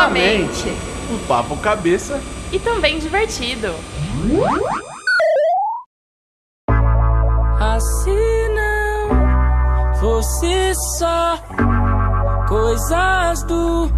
Tranquilamente. Um papo cabeça. E também divertido. Assim não fosse só coisas do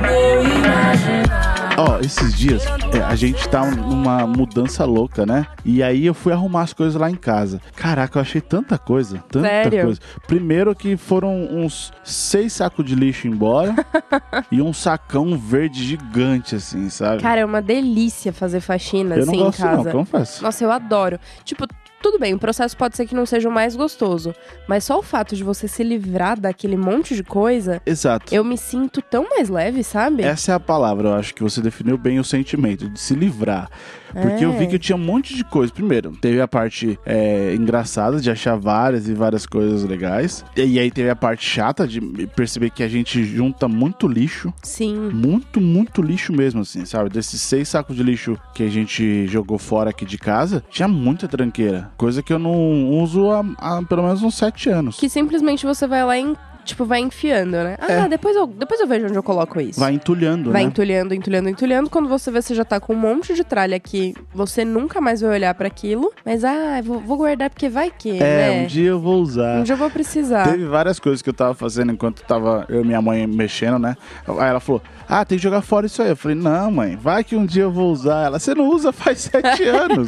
meu imaginário. Ó, esses dias é, a gente tá numa mudança louca, né? E aí eu fui arrumar as coisas lá em casa. Caraca, eu achei tanta coisa, tanta Sério? coisa. Primeiro que foram uns seis sacos de lixo embora e um sacão verde gigante, assim, sabe? Cara, é uma delícia fazer faxina eu assim não gosto em casa. não, confesso. Nossa, eu adoro. Tipo, tudo bem, o processo pode ser que não seja o mais gostoso, mas só o fato de você se livrar daquele monte de coisa, Exato. eu me sinto tão mais leve, sabe? Essa é a palavra, eu acho que você definiu bem o sentimento, de se livrar. Porque eu vi É. que eu tinha um monte de coisa. Primeiro, teve a parte é, engraçada de achar várias e várias coisas legais. E aí teve a parte chata de perceber que a gente junta muito lixo. Sim. Muito, muito lixo mesmo, assim, sabe? Desses seis sacos de lixo que a gente jogou fora aqui de casa, tinha muita tranqueira. Coisa que eu não uso há, há pelo menos uns sete anos. Que simplesmente você vai lá e, tipo, vai enfiando, né? Ah, É. depois, eu, depois eu vejo onde eu coloco isso. Vai entulhando, Vai né? entulhando, entulhando, entulhando. Quando você vê, você já tá com um monte de tralha que você nunca mais vai olhar pra aquilo. Mas, ah, vou, vou guardar porque vai que, É, né? um dia eu vou usar. Um dia eu vou precisar. Teve várias coisas que eu tava fazendo enquanto tava eu e minha mãe mexendo, né? Aí ela falou: Ah, tem que jogar fora isso aí. Eu falei: Não, mãe, vai que um dia eu vou usar. Ela: Você não usa faz sete anos.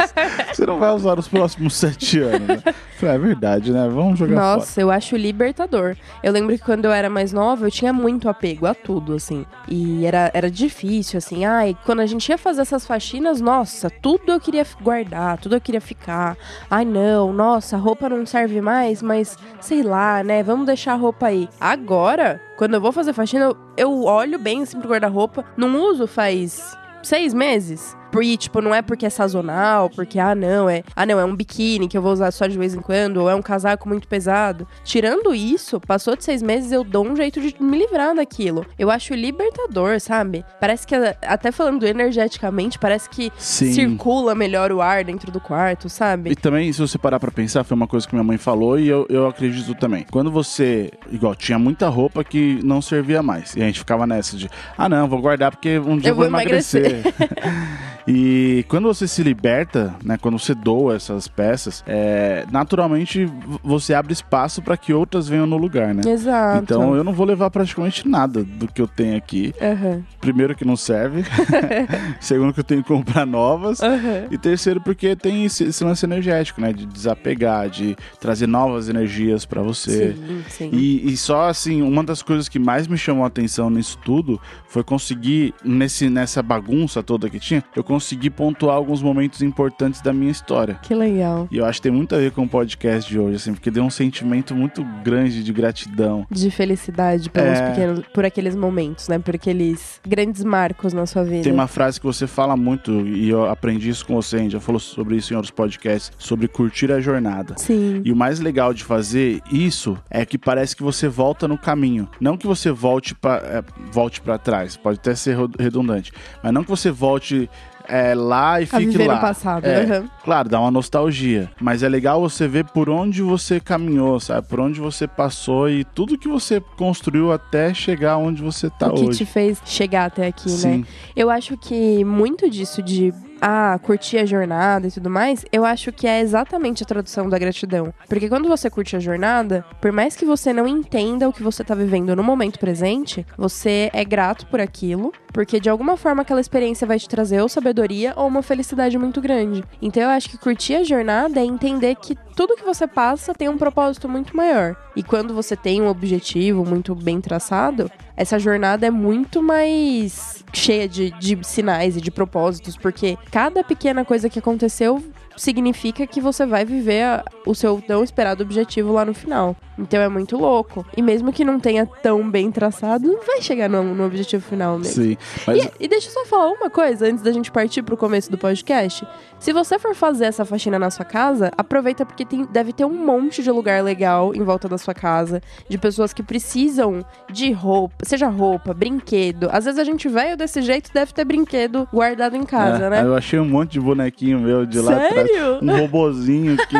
Você não vai usar nos próximos sete anos. Né? Eu falei: É verdade, né? Vamos jogar fora. Nossa, eu acho libertador. Eu lembro que quando eu era mais nova, eu tinha muito apego a tudo, assim. E era, era difícil, assim. Ai, quando a gente ia fazer essas faxinas, nossa, tudo eu queria guardar, tudo eu queria ficar. Ai, não, nossa, a roupa não serve mais, mas sei lá, né? Vamos deixar a roupa aí. Agora, quando eu vou fazer faxina, eu, eu olho bem assim pro guarda-roupa. Não uso faz seis meses. E, tipo, não é porque é sazonal, porque, ah, não, é. Ah, não, é um biquíni que eu vou usar só de vez em quando, ou é um casaco muito pesado. Tirando isso, passou de seis meses, eu dou um jeito de me livrar daquilo. Eu acho libertador, sabe? Parece que, até falando energeticamente, parece que Sim. circula melhor o ar dentro do quarto, sabe? E também, se você parar pra pensar, foi uma coisa que minha mãe falou e eu, eu acredito também. Quando você, igual, tinha muita roupa que não servia mais. E a gente ficava nessa de, ah, não, vou guardar porque um dia Eu vou vou emagrecer. e quando você se liberta, né, quando você doa essas peças, é, naturalmente você abre espaço pra que outras venham no lugar, né? Exato. Então eu não vou levar praticamente nada do que eu tenho aqui. Aham, Primeiro que não serve. Segundo que eu tenho que comprar novas. aham. E terceiro, porque tem esse, esse lance energético, né? De desapegar, de trazer novas energias pra você. Sim, sim. E, e só assim, uma das coisas que mais me chamou a atenção nisso tudo foi conseguir, nesse, nessa bagunça toda que tinha, eu consegui pontuar alguns momentos importantes da minha história. Que legal. E eu acho que tem muito a ver com o podcast de hoje, assim, porque deu um sentimento muito grande de gratidão. De felicidade pelos É. pequenos, por aqueles momentos, né? Por aqueles grandes marcos na sua vida. Tem uma frase que você fala muito, e eu aprendi isso com você, a gente já falou sobre isso em outros podcasts, sobre curtir a jornada. Sim. E o mais legal de fazer isso é que parece que você volta no caminho. Não que você volte para volte para trás, pode até ser redundante, mas não que você volte é, lá e A fique viver lá. no passado. É, aham. Claro, dá uma nostalgia, mas é legal você ver por onde você caminhou, sabe? Por onde você passou e tudo que você construiu até chegar onde você tá o que hoje. te fez chegar até aqui, né? Sim, Eu acho que muito disso de ah, curtir a jornada e tudo mais, eu acho que é exatamente a tradução da gratidão. Porque quando você curte a jornada, por mais que você não entenda o que você tá vivendo no momento presente, você é grato por aquilo, porque de alguma forma aquela experiência vai te trazer ou sabedoria ou uma felicidade muito grande. Então eu acho que curtir a jornada é entender que tudo que você passa tem um propósito muito maior. E quando você tem um objetivo muito bem traçado, essa jornada é muito mais cheia de, de sinais e de propósitos, porque cada pequena coisa que aconteceu significa que você vai viver a- o seu tão esperado objetivo lá no final. Então é muito louco. E mesmo que não tenha tão bem traçado, vai chegar no, no objetivo final mesmo. sim. Mas E, e deixa eu só falar uma coisa antes da gente partir pro começo do podcast. Se você for fazer essa faxina na sua casa, aproveita porque tem- deve ter um monte de lugar legal em volta da sua casa, de pessoas que precisam de roupa, seja roupa, brinquedo. Às vezes a gente veio desse jeito, deve ter brinquedo guardado em casa, é, né? Eu achei um monte de bonequinho meu de lá atrás. Sério? Um robozinho que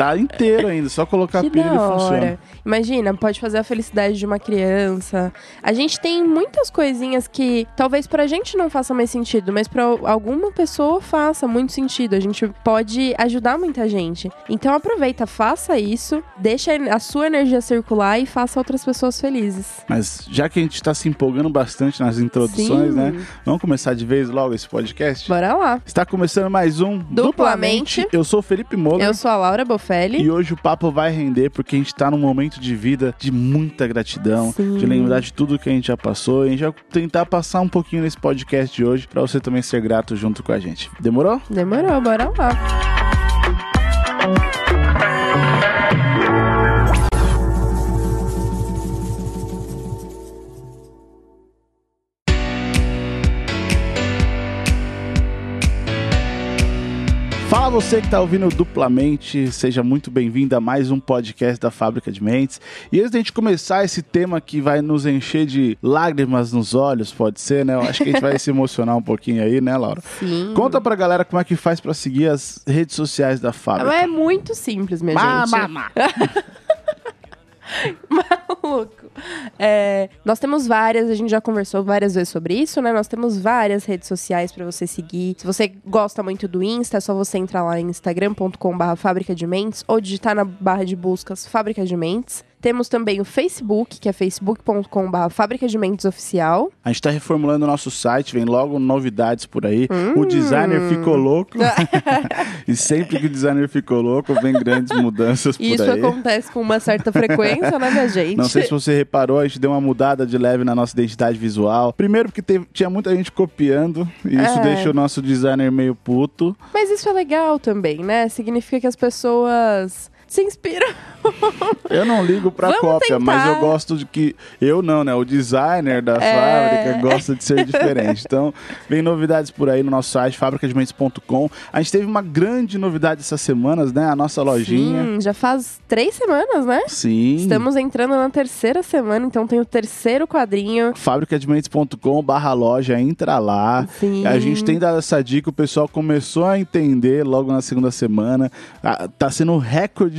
tá inteiro ainda, só colocar Que pilha da ele funciona. Imagina, pode fazer a felicidade de uma criança. A gente tem muitas coisinhas que talvez pra gente não faça mais sentido, mas pra alguma pessoa faça muito sentido. A gente pode ajudar muita gente. Então aproveita, faça isso, deixa a sua energia circular e faça outras pessoas felizes. Mas já que a gente tá se empolgando bastante nas introduções, Sim. né? Vamos começar de vez logo esse podcast? Bora lá. Está começando mais um Duplamente. Eu sou o Felipe Moura. Eu sou a Laura E hoje o papo vai render porque a gente tá num momento de vida de muita gratidão, Sim. de lembrar de tudo que a gente já passou. E a gente vai tentar passar um pouquinho nesse podcast de hoje pra você também ser grato junto com a gente. Demorou? Demorou, bora lá. Você que tá ouvindo duplamente, seja muito bem-vindo a mais um podcast da Fábrica de Mentes. E antes da gente começar esse tema que vai nos encher de lágrimas nos olhos, pode ser, né? Eu acho que a gente vai se emocionar um pouquinho aí, né, Laura? Sim. Conta pra galera como é que faz pra seguir as redes sociais da Fábrica. É muito simples, minha Ma- gente. ma- ma. Maluco. É, nós temos várias, a gente já conversou várias vezes sobre isso, né? Nós temos várias redes sociais pra você seguir. Se você gosta muito do Insta, é só você entrar lá em instagram.com/barra fábrica de mentes ou digitar na barra de buscas Fábrica de Mentes. Temos também o Facebook, que é facebook.com/barra Fábrica de Mentes Oficial. A gente tá reformulando o nosso site, vem logo novidades por aí. Hum. O designer ficou louco. e sempre que o designer ficou louco, vem grandes mudanças por E isso aí. acontece com uma certa frequência, né, minha gente? Não sei se você reparou, a gente deu uma mudada de leve na nossa identidade visual. Primeiro porque teve- tinha muita gente copiando, e isso É. deixa o nosso designer meio puto. Mas isso é legal também, né? Significa que as pessoas se inspiram. Eu não ligo pra Vamos cópia, tentar. mas eu gosto de que. Eu não, né? O designer da É. fábrica gosta de ser diferente. Então, vem novidades por aí no nosso site, fabricadementes.com. A gente teve uma grande novidade essas semanas, né? A nossa lojinha. Sim, já faz três semanas, né? Sim. Estamos entrando na terceira semana, então tem o terceiro quadrinho. fabricadementes.com barra loja, entra lá. Sim. A gente tem dado essa dica, o pessoal começou a entender logo na segunda semana. Ah, Tá sendo um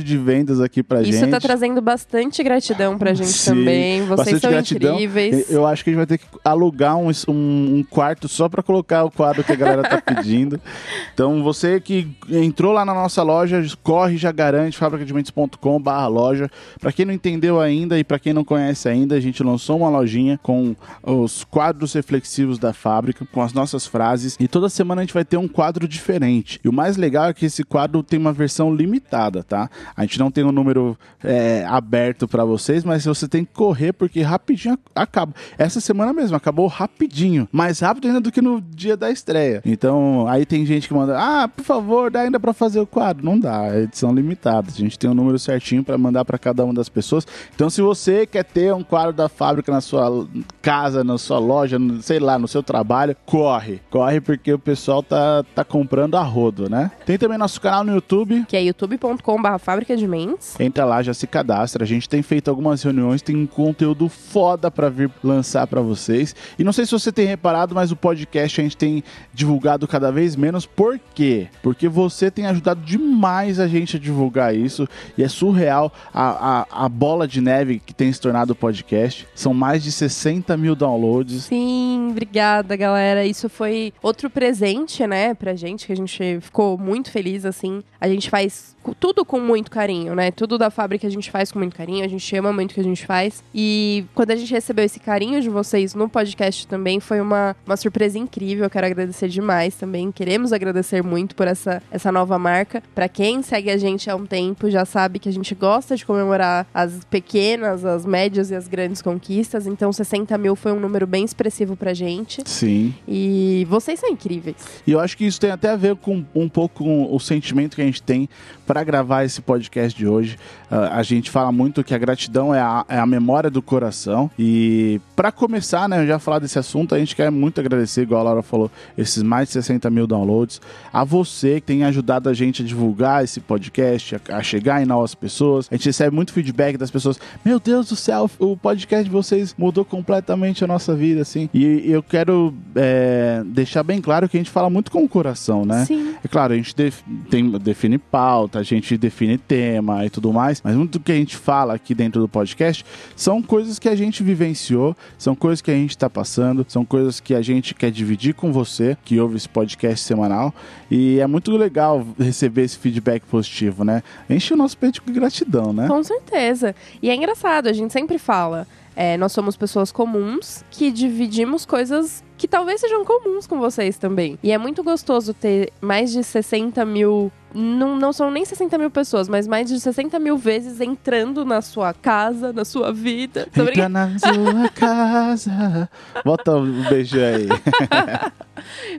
recorde de vendas aqui pra Isso gente. tá trazendo bastante gratidão pra gente Sim, também. Vocês são gratidão. incríveis. Eu acho que a gente vai ter que alugar um, um- quarto só pra colocar o quadro que a galera tá pedindo. Então, você que entrou lá na nossa loja, corre já garante fabricadementes.com barra loja. Pra quem não entendeu ainda e pra quem não conhece ainda, a gente lançou uma lojinha com os quadros reflexivos da fábrica, com as nossas frases. E toda semana a gente vai ter um quadro diferente. E o mais legal é que esse quadro tem uma versão limitada, tá? A gente não tem um número é, aberto pra vocês, mas você tem que correr porque rapidinho acaba. Essa semana mesmo acabou rapidinho, mais rápido ainda do que no dia da estreia. Então, aí tem gente que manda: "Ah, por favor, dá ainda pra fazer o quadro". Não dá, é edição limitada. A gente tem um número certinho pra mandar pra cada uma das pessoas. Então, se você quer ter um quadro da fábrica na sua casa, na sua loja, sei lá, no seu trabalho, corre. Corre porque o pessoal tá tá comprando a rodo, né? Tem também nosso canal no YouTube, Que é youtube.com.br De Mentes. Entra lá, já se cadastra. A gente tem feito algumas reuniões, tem um conteúdo foda pra vir lançar pra vocês. E não sei se você tem reparado, mas o podcast a gente tem divulgado cada vez menos. Por quê? Porque você tem ajudado demais a gente a divulgar isso. E é surreal a, a, a bola de neve que tem se tornado o podcast. São mais de 60 mil downloads. Sim, obrigada, galera. Isso foi outro presente, né, pra gente, que a gente ficou muito feliz, assim. A gente faz tudo com muito carinho, né? Tudo da fábrica a gente faz com muito carinho, a gente ama muito o que a gente faz. E quando a gente recebeu esse carinho de vocês no podcast também, foi uma, uma surpresa incrível. Eu quero agradecer demais também. Queremos agradecer muito por essa, essa nova marca. Pra quem segue a gente há um tempo, já sabe que a gente gosta de comemorar as pequenas, as médias e as grandes conquistas. Então, 60 mil foi um número bem expressivo pra gente. Sim. E vocês são incríveis. E eu acho que isso tem até a ver com um pouco com o sentimento que a gente tem para gravar esse podcast de hoje. Ah, a gente fala muito que a gratidão é a, é a memória do coração. E para começar, né, já falar desse assunto, a gente quer muito agradecer, igual a Laura falou, esses mais de 60 mil downloads. A você que tem ajudado a gente a divulgar esse podcast, a, a chegar em novas pessoas. A gente recebe muito feedback das pessoas. Meu Deus do céu, o podcast de vocês mudou completamente a nossa vida, assim. E eu quero é, deixar bem claro que a gente fala muito com o coração, né? Sim. É claro, a gente def- tem- define pauta, a gente define tema e tudo mais, mas muito do que a gente fala aqui dentro do podcast são coisas que a gente vivenciou, são coisas que a gente está passando, são coisas que a gente quer dividir com você, que ouve esse podcast semanal, e é muito legal receber esse feedback positivo, né? Enche o nosso peito de gratidão, né? Com certeza. E é engraçado, a gente sempre fala. É, nós somos pessoas comuns que dividimos coisas que talvez sejam comuns com vocês também. E é muito gostoso ter mais de 60 mil. Não, não são nem 60 mil pessoas, mas mais de 60 mil vezes entrando na sua casa, na sua vida. Tô Entra na sua casa. Bota um beijo aí.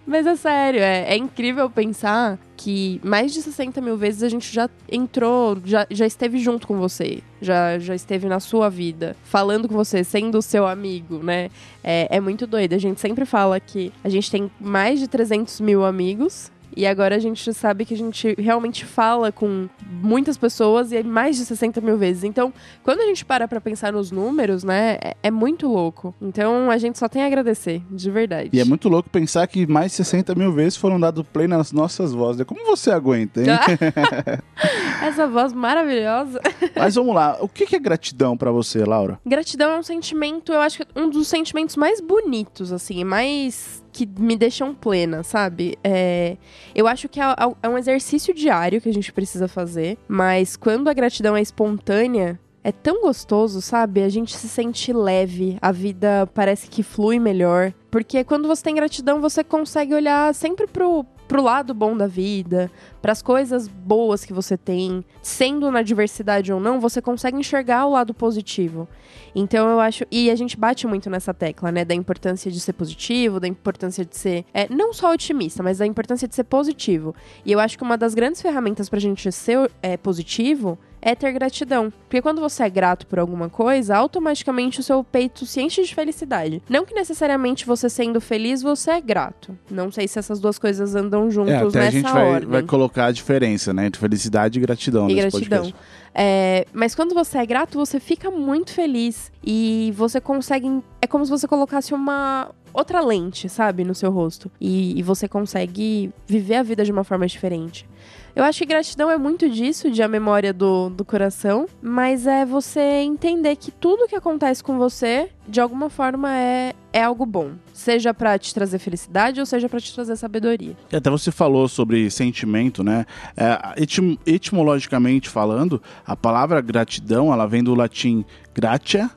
Mas é sério, é, é incrível pensar que mais de 60 mil vezes a gente já entrou, já, já esteve junto com você, já, já esteve na sua vida, falando com você, sendo seu amigo, né? É, é muito doido. A gente sempre fala que a gente tem mais de 300 mil amigos. E agora a gente sabe que a gente realmente fala com muitas pessoas e é mais de 60 mil vezes. Então, quando a gente para pra pensar nos números, né, é, é muito louco. Então, a gente só tem a agradecer, de verdade. E é muito louco pensar que mais de 60 mil vezes foram dado play nas nossas vozes. Como você aguenta, hein? Essa voz maravilhosa. Mas vamos lá, o que é gratidão pra você, Laura? Gratidão é um sentimento, eu acho que um dos sentimentos mais bonitos, assim, mais que me deixam plena, sabe? É, eu acho que é, é um exercício diário que a gente precisa fazer, mas quando a gratidão é espontânea, é tão gostoso, sabe? A gente se sente leve, a vida parece que flui melhor. Porque quando você tem gratidão, você consegue olhar sempre pro, pro lado bom da vida, pras coisas boas que você tem. Sendo na diversidade ou não, você consegue enxergar o lado positivo. Então eu acho. E a gente bate muito nessa tecla, né? Da importância de ser positivo, da importância de ser. É, não só otimista, mas da importância de ser positivo. E eu acho que uma das grandes ferramentas pra gente ser é, positivo é ter gratidão. Porque quando você é grato por alguma coisa, automaticamente o seu peito se enche de felicidade. Não que necessariamente você sendo feliz, você é grato. Não sei se essas duas coisas andam juntos É, até nessa a gente vai, ordem. vai colocar a diferença, né? Entre felicidade e gratidão E nesse gratidão. podcast. É, mas quando você é grato, você fica muito feliz. E você consegue. É como se você colocasse uma outra lente, sabe, no seu rosto. E, e você consegue viver a vida de uma forma diferente. Eu acho que gratidão é muito disso, de a memória do, do coração, mas é você entender que tudo que acontece com você, de alguma forma, é, é algo bom. Seja pra te trazer felicidade ou seja pra te trazer sabedoria. E até você falou sobre sentimento, né? É, etim- etimologicamente falando, a palavra gratidão, ela vem do latim gratia,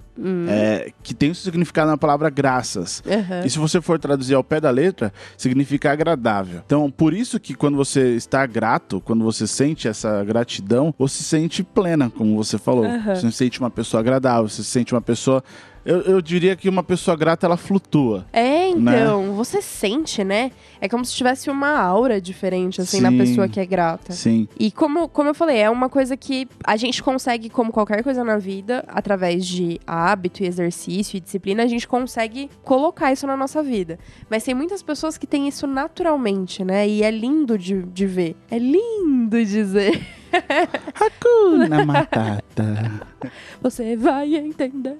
é, que tem o significado na palavra graças. Aham. E se você for traduzir ao pé da letra, significa agradável. Então, por isso que quando você está grato, quando você sente essa gratidão, você se sente plena, como você falou. Aham. Você se sente uma pessoa agradável, você se sente uma pessoa. Eu, eu diria que uma pessoa grata, ela flutua. É, Né? então, você sente, né? É como se tivesse uma aura diferente, assim, na Sim. pessoa que é grata. Sim. E como, como eu falei, é uma coisa que a gente consegue, como qualquer coisa na vida, através de hábito e exercício e disciplina, a gente consegue colocar isso na nossa vida. Mas tem muitas pessoas que têm isso naturalmente, né? E é lindo de, de ver. É lindo dizer. Hakuna Matata. Você vai entender.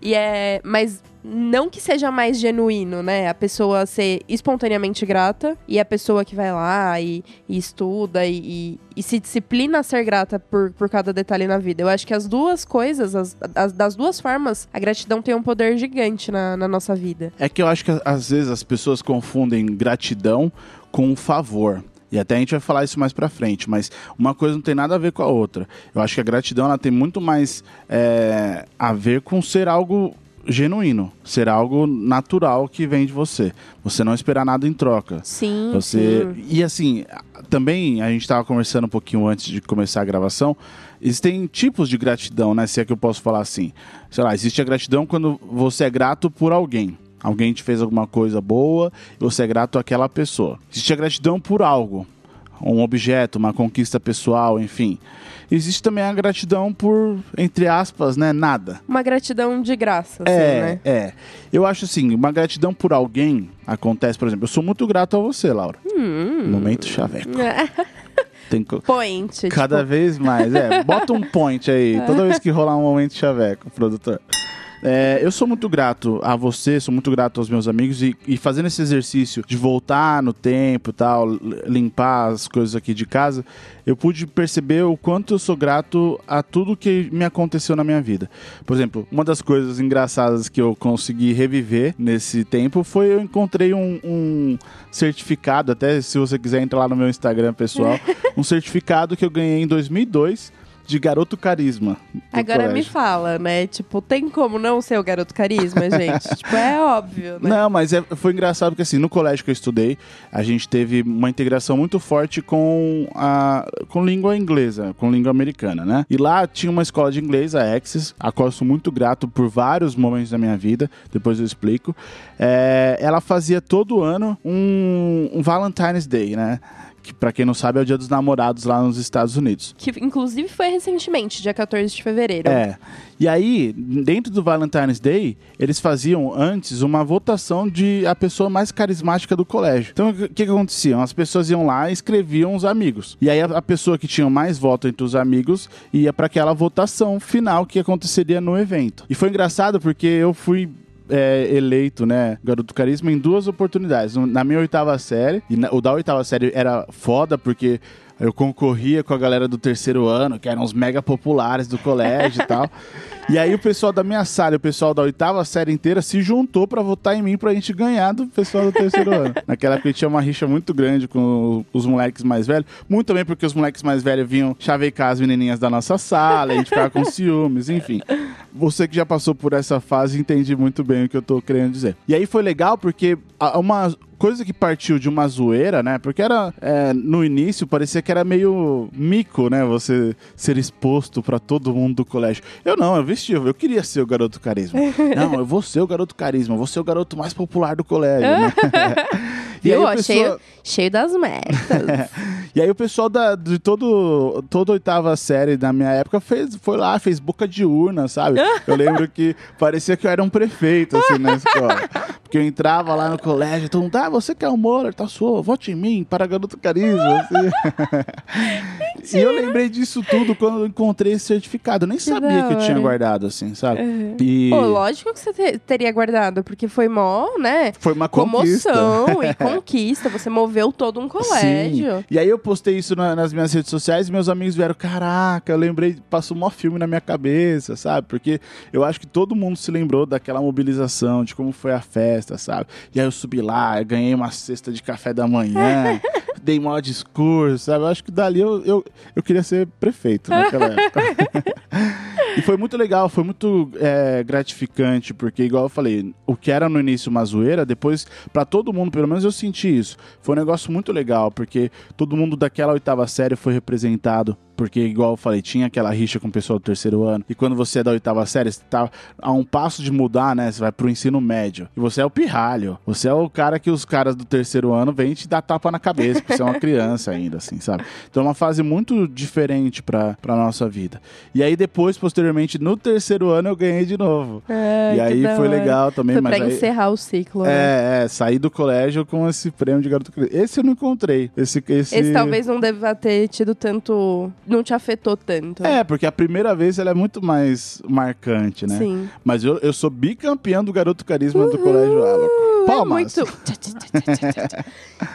E é. Mas não que seja mais genuíno, né? A pessoa ser espontaneamente grata e a pessoa que vai lá e, e estuda e, e- e se disciplina a ser grata por, por cada detalhe na vida. Eu acho que as duas coisas, as, as- das duas formas, a gratidão tem um poder gigante na, na nossa vida. É que eu acho que às vezes as pessoas confundem gratidão com favor. E até a gente vai falar isso mais pra frente, mas uma coisa não tem nada a ver com a outra. Eu acho que a gratidão ela tem muito mais é, a ver com ser algo genuíno, ser algo natural que vem de você. Você não esperar nada em troca. Sim. Você sim. e assim, também a gente estava conversando um pouquinho antes de começar a gravação. Existem tipos de gratidão, né? Se é que eu posso falar assim. Sei lá, existe a gratidão quando você é grato por alguém. Alguém te fez alguma coisa boa e você é grato àquela pessoa. Existe a gratidão por algo, um objeto, uma conquista pessoal, enfim. Existe também a gratidão por, entre aspas, né, nada. Uma gratidão de graça, assim, É, né? é. Eu acho assim, uma gratidão por alguém acontece, por exemplo, eu sou muito grato a você, Laura. Hum. Momento chaveco. Tem co- Point. cada tipo, vez mais, é. Bota um point aí, toda vez que rolar um momento chaveco, produtor. É, eu sou muito grato a você, sou muito grato aos meus amigos e, e fazendo esse exercício de voltar no tempo e tal, limpar as coisas aqui de casa, eu pude perceber o quanto eu sou grato a tudo que me aconteceu na minha vida. Por exemplo, uma das coisas engraçadas que eu consegui reviver nesse tempo foi eu encontrei um, um certificado, até se você quiser entrar lá no meu Instagram pessoal, um certificado que eu ganhei em 2002 de garoto carisma. Agora me colégio. fala, né? Tipo, tem como não ser o garoto carisma, gente? tipo, é óbvio, né? Não, mas é- foi engraçado porque assim, no colégio que eu estudei, a gente teve uma integração muito forte com a com língua inglesa, com língua americana, né? E lá tinha uma escola de inglês, a Axis, a qual eu sou muito grato por vários momentos da minha vida, depois eu explico. É, ela fazia todo ano um, um Valentine's Day, né? Que pra quem não sabe é o Dia dos Namorados lá nos Estados Unidos. Que inclusive foi recentemente, dia 14 de fevereiro. É. E aí, dentro do Valentine's Day, eles faziam antes uma votação de a pessoa mais carismática do colégio. Então, o que, que acontecia? As pessoas iam lá e escreviam os amigos. E aí, a, a pessoa que tinha mais voto entre os amigos ia para aquela votação final que aconteceria no evento. E foi engraçado porque eu fui é, eleito, né, garoto carisma em duas oportunidades. Na minha oitava série, e na- o da oitava série era foda porque eu concorria com a galera do terceiro ano, que eram os mega populares do colégio e tal. E aí o pessoal da minha sala o pessoal da oitava série inteira se juntou pra votar em mim pra gente ganhar do pessoal do terceiro ano. Naquela época tinha uma rixa muito grande com os moleques mais velhos. Muito também porque os moleques mais velhos vinham chavecar as menininhas da nossa sala, a gente ficava com ciúmes, enfim. Você que já passou por essa fase entende muito bem o que eu tô querendo dizer. E aí foi legal porque uma coisa que partiu de uma zoeira, né? Porque era é, no início parecia que era meio mico, né? Você ser exposto pra todo mundo do colégio. Eu não, eu vestia, eu queria ser o garoto carisma. não, eu vou ser o garoto carisma, vou ser o garoto mais popular do colégio, né? E aí Viu? pessoa- cheio, cheio das metas. E aí o pessoal da, de todo, toda a oitava série da minha época fez, foi lá, fez boca de urna, sabe? Eu lembro que parecia que eu era um prefeito, assim, na escola. Porque eu entrava lá no colégio, todo mundo, ah, você que é o Moller, tá sua, vote em mim, para garoto carisma, assim. e eu lembrei disso tudo quando eu encontrei esse certificado. Eu nem sabia que eu tinha guardado, assim, sabe? E Pô, lógico que você te- teria guardado, porque foi mó, né? foi uma conquista. Comoção e conquista. Você moveu todo um colégio. Sim. E aí eu postei isso na- nas minhas redes sociais e meus amigos vieram, caraca, eu lembrei, passou um maior filme na minha cabeça, sabe? Porque eu acho que todo mundo se lembrou daquela mobilização, de como foi a festa, sabe? E aí eu subi lá, eu ganhei uma cesta de café da manhã, dei maior discurso, sabe? Eu acho que dali eu, eu, eu queria ser prefeito naquela época. E foi muito legal, foi muito é, gratificante, porque, igual eu falei, o que era no início uma zoeira, depois, pra todo mundo, pelo menos eu senti isso. Foi um negócio muito legal, porque todo mundo daquela oitava série foi representado. Porque, igual eu falei, tinha aquela rixa com o pessoal do terceiro ano. E quando você é da oitava série, você tá a um passo de mudar, né? Você vai pro ensino médio. E você é o pirralho. Você é o cara que os caras do terceiro ano vêm te dar tapa na cabeça, porque você é uma criança ainda, assim, sabe? Então é uma fase muito diferente pra, pra nossa vida. E aí depois, posteriormente, no terceiro ano, eu ganhei de novo. Ai, e aí foi legal também, Foi mas pra aí... encerrar o ciclo, né? É, é, saí do colégio com esse prêmio de garoto criança. Esse eu não encontrei. Esse, esse... Esse talvez não deva ter tido tanto... Não te afetou tanto. É, porque a primeira vez ela é muito mais marcante, né? Sim. Mas eu, eu sou bicampeão do garoto carisma do colégio. É Palmas. muito...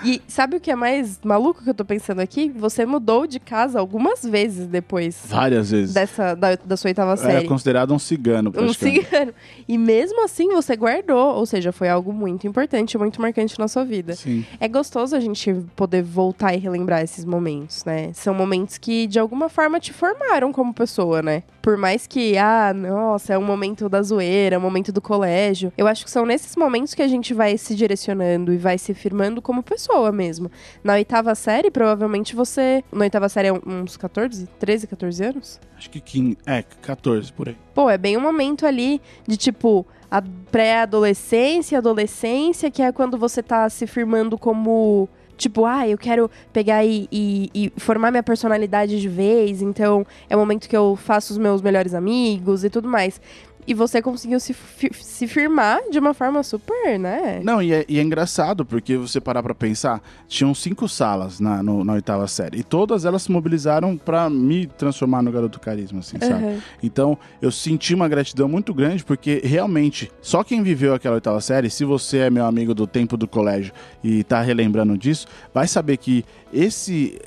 e sabe o que é mais maluco que eu tô pensando aqui? Você mudou de casa algumas vezes depois Várias vezes. dessa, da, da sua oitava Era série. considerado um cigano, Um cigano. E mesmo assim você guardou. Ou seja, foi algo muito importante, muito marcante na sua vida. Sim. É gostoso a gente poder voltar e relembrar esses momentos, né? São momentos que, de alguma forma, te formaram como pessoa, né? Por mais que, ah, nossa, é um momento da zoeira, é um momento do colégio. Eu acho que são nesses momentos que a gente vai se direcionando e vai se firmando como pessoa mesmo. Na oitava série, provavelmente você. Na oitava série é uns 14, 13, 14 anos? Acho que 15, é, 14 por aí. Pô, é bem um momento ali de tipo a pré-adolescência, adolescência, que é quando você tá se firmando como. Tipo, ah, eu quero pegar e, e- e formar minha personalidade de vez, então é o momento que eu faço os meus melhores amigos e tudo mais. E você conseguiu se, fi- se firmar de uma forma super, né? Não, e é, e é engraçado, porque você parar pra pensar, tinham cinco salas na, no- na oitava série. E todas elas se mobilizaram pra me transformar no garoto carisma, assim, sabe? Aham. Então, eu senti uma gratidão muito grande, porque realmente, só quem viveu aquela oitava série, se você é meu amigo do tempo do colégio e tá relembrando disso, vai saber que esse,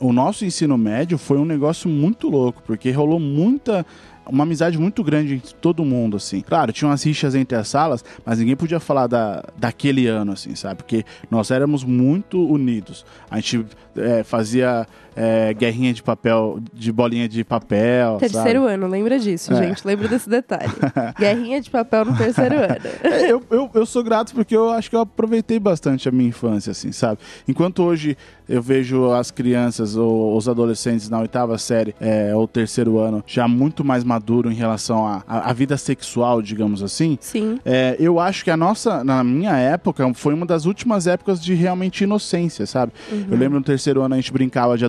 o nosso ensino médio foi um negócio muito louco, porque rolou muita uma amizade muito grande entre todo mundo, assim. Claro, tinha umas rixas entre as salas, mas ninguém podia falar da, daquele ano, assim, sabe? Porque nós éramos muito unidos. A gente é, fazia é, guerrinha de papel, de bolinha de papel, Terceiro ano, lembra disso, É. gente. Lembra desse detalhe. Guerrinha de papel no terceiro ano. É, eu, eu, eu sou grato porque eu acho que eu aproveitei bastante a minha infância, assim, sabe? Enquanto hoje eu vejo as crianças ou os adolescentes na oitava série é, ou terceiro ano já muito mais maduro em relação à à- vida sexual, digamos assim. Sim. É, eu acho que a nossa, na minha época, foi uma das últimas épocas de realmente inocência, sabe? Eu lembro no terceiro ano a gente brincava de